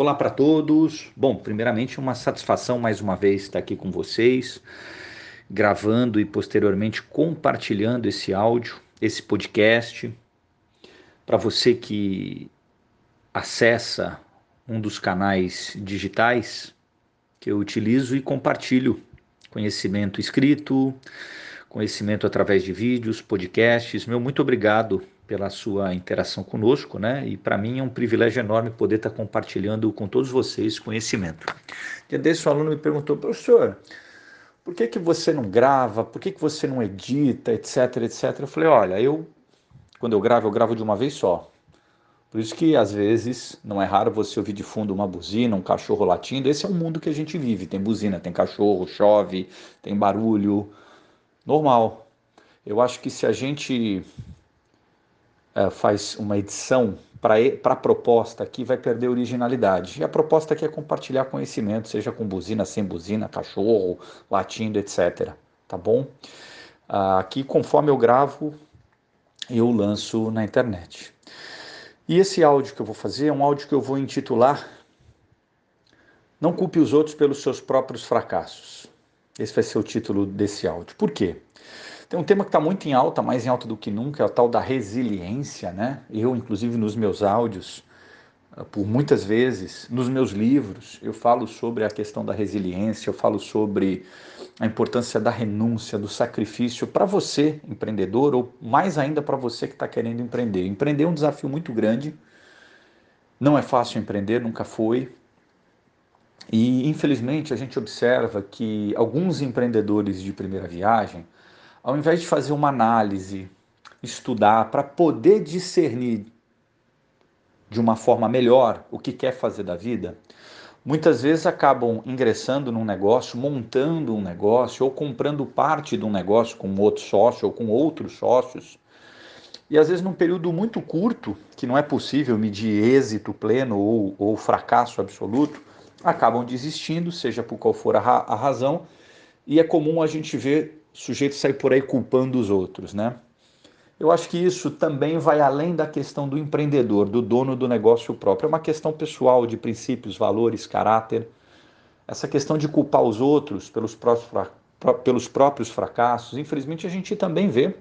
Olá para todos. Bom, primeiramente, uma satisfação mais uma vez estar aqui com vocês, gravando e posteriormente compartilhando esse áudio, esse podcast. Para você que acessa um dos canais digitais que eu utilizo e compartilho conhecimento escrito, conhecimento através de vídeos, podcasts. Meu muito obrigado pela sua interação conosco, né? E para mim é um privilégio enorme poder estar compartilhando com todos vocês conhecimento. Dia desse um aluno me perguntou, professor, por que, que você não grava? Por que, que você não edita, etc, etc? Eu falei, olha, eu, quando eu gravo, eu gravo de uma vez só. Por isso que às vezes não é raro você ouvir de fundo uma buzina, um cachorro latindo. Esse é o mundo que a gente vive. Tem buzina, tem cachorro, chove, tem barulho. Normal. Eu acho que se a gente é, faz uma edição para a proposta aqui, vai perder originalidade. E a proposta aqui é compartilhar conhecimento, seja com buzina, sem buzina, cachorro, latindo, etc. Tá bom? Ah, aqui, conforme eu gravo, eu lanço na internet. E esse áudio que eu vou fazer é um áudio que eu vou intitular Não culpe os outros pelos seus próprios fracassos. Esse vai ser o título desse áudio. Por quê? Tem um tema que está muito em alta, mais em alta do que nunca, é o tal da resiliência, né? Eu, inclusive, nos meus áudios, por muitas vezes, nos meus livros, eu falo sobre a questão da resiliência, eu falo sobre a importância da renúncia, do sacrifício para você, empreendedor, ou mais ainda para você que está querendo empreender. Empreender é um desafio muito grande, não é fácil empreender, nunca foi. E infelizmente a gente observa que alguns empreendedores de primeira viagem, ao invés de fazer uma análise, estudar para poder discernir de uma forma melhor o que quer fazer da vida, muitas vezes acabam ingressando num negócio, montando um negócio ou comprando parte de um negócio com outro sócio ou com outros sócios. E às vezes num período muito curto, que não é possível medir êxito pleno ou, ou fracasso absoluto, acabam desistindo, seja por qual for a, ra a razão, e é comum a gente ver sujeitos sair por aí culpando os outros, né? Eu acho que isso também vai além da questão do empreendedor, do dono do negócio próprio. É uma questão pessoal de princípios, valores, caráter. Essa questão de culpar os outros pelos próprios, pelos próprios fracassos, infelizmente a gente também vê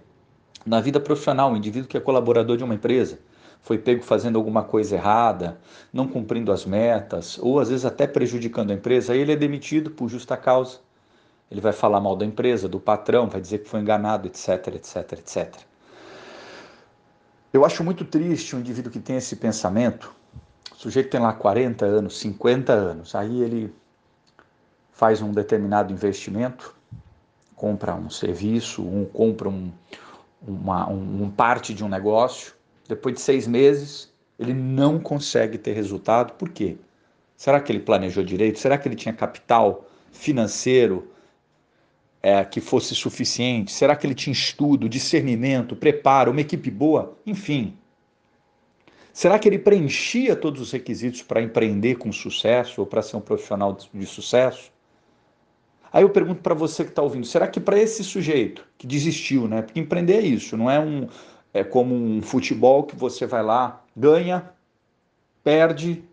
na vida profissional, um indivíduo que é colaborador de uma empresa, foi pego fazendo alguma coisa errada, não cumprindo as metas, ou às vezes até prejudicando a empresa, aí ele é demitido por justa causa. Ele vai falar mal da empresa, do patrão, vai dizer que foi enganado, etc, etc, etc. Eu acho muito triste um indivíduo que tem esse pensamento. O sujeito tem lá 40 anos, 50 anos, aí ele faz um determinado investimento, compra um serviço, um, compra um, uma um, um parte de um negócio. Depois de seis meses, ele não consegue ter resultado. Por quê? Será que ele planejou direito? Será que ele tinha capital financeiro é, que fosse suficiente? Será que ele tinha estudo, discernimento, preparo, uma equipe boa? Enfim. Será que ele preenchia todos os requisitos para empreender com sucesso ou para ser um profissional de sucesso? Aí eu pergunto para você que está ouvindo, será que para esse sujeito que desistiu, né? Porque empreender é isso, não é um é como um futebol que você vai lá, ganha, perde,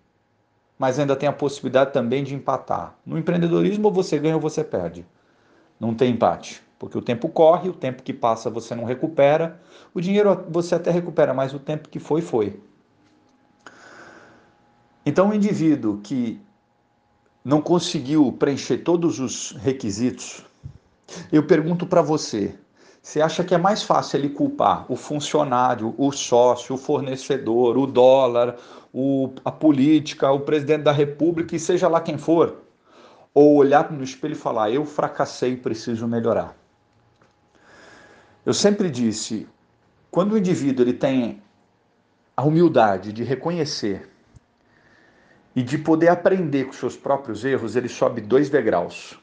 mas ainda tem a possibilidade também de empatar. No empreendedorismo, ou você ganha ou você perde não tem empate, porque o tempo corre, o tempo que passa você não recupera, o dinheiro você até recupera, mas o tempo que foi, foi. Então, o indivíduo que não conseguiu preencher todos os requisitos, eu pergunto para você: você acha que é mais fácil ele culpar o funcionário, o sócio, o fornecedor, o dólar, o, a política, o presidente da república e seja lá quem for? Ou olhar no espelho e falar: eu fracassei, preciso melhorar. Eu sempre disse, quando o indivíduo ele tem a humildade de reconhecer e de poder aprender com seus próprios erros, ele sobe dois degraus.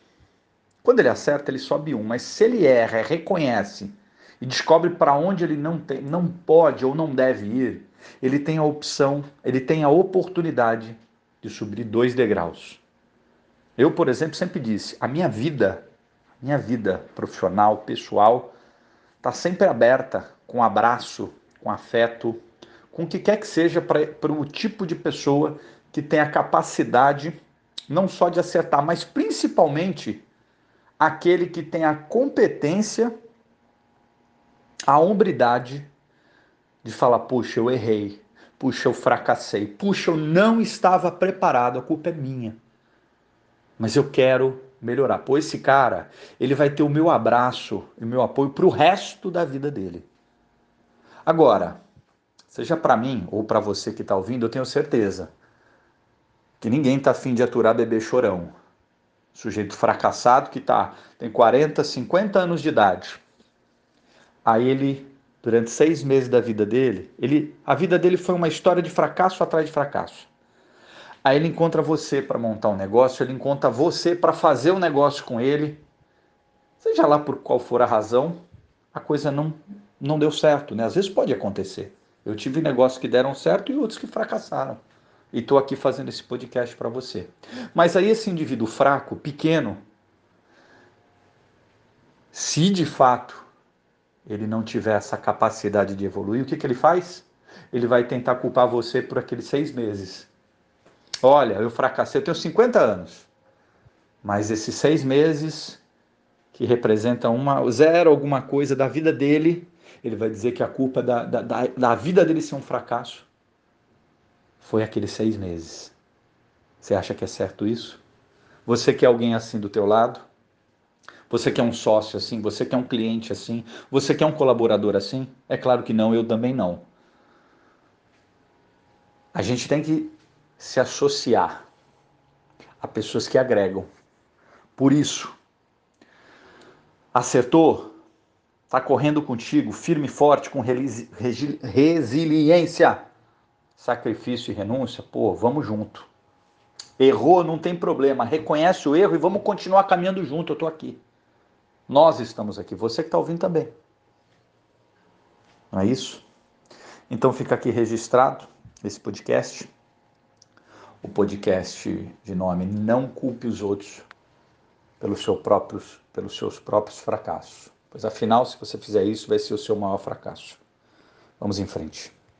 Quando ele acerta, ele sobe um, mas se ele erra, reconhece e descobre para onde ele não, tem, não pode ou não deve ir, ele tem a opção, ele tem a oportunidade de subir dois degraus. Eu, por exemplo, sempre disse: a minha vida, minha vida profissional, pessoal, está sempre aberta, com abraço, com afeto, com o que quer que seja para o tipo de pessoa que tem a capacidade não só de acertar, mas principalmente aquele que tem a competência, a hombridade de falar: puxa, eu errei, puxa, eu fracassei, puxa, eu não estava preparado, a culpa é minha. Mas eu quero melhorar. Pô, esse cara, ele vai ter o meu abraço e o meu apoio para o resto da vida dele. Agora, seja para mim ou para você que está ouvindo, eu tenho certeza que ninguém está afim de aturar bebê chorão. Sujeito fracassado que tá, tem 40, 50 anos de idade. Aí ele, durante seis meses da vida dele, ele, a vida dele foi uma história de fracasso atrás de fracasso. Aí ele encontra você para montar um negócio, ele encontra você para fazer um negócio com ele. Seja lá por qual for a razão, a coisa não, não deu certo, né? Às vezes pode acontecer. Eu tive negócios que deram certo e outros que fracassaram e estou aqui fazendo esse podcast para você. Mas aí esse indivíduo fraco, pequeno, se de fato ele não tiver essa capacidade de evoluir, o que, que ele faz? Ele vai tentar culpar você por aqueles seis meses. Olha, eu fracassei, eu tenho 50 anos, mas esses seis meses que representam uma zero alguma coisa da vida dele, ele vai dizer que a culpa é da, da, da, da vida dele ser um fracasso foi aqueles seis meses. Você acha que é certo isso? Você quer alguém assim do teu lado? Você quer um sócio assim? Você quer um cliente assim? Você quer um colaborador assim? É claro que não, eu também não. A gente tem que se associar a pessoas que agregam. Por isso, acertou? Está correndo contigo, firme e forte, com resiliência sacrifício e renúncia, pô, vamos junto. Errou, não tem problema, reconhece o erro e vamos continuar caminhando junto, eu estou aqui. Nós estamos aqui, você que está ouvindo também. Não é isso? Então fica aqui registrado esse podcast. O podcast de nome Não Culpe os Outros pelos, seu próprios, pelos seus próprios fracassos. Pois afinal, se você fizer isso, vai ser o seu maior fracasso. Vamos em frente.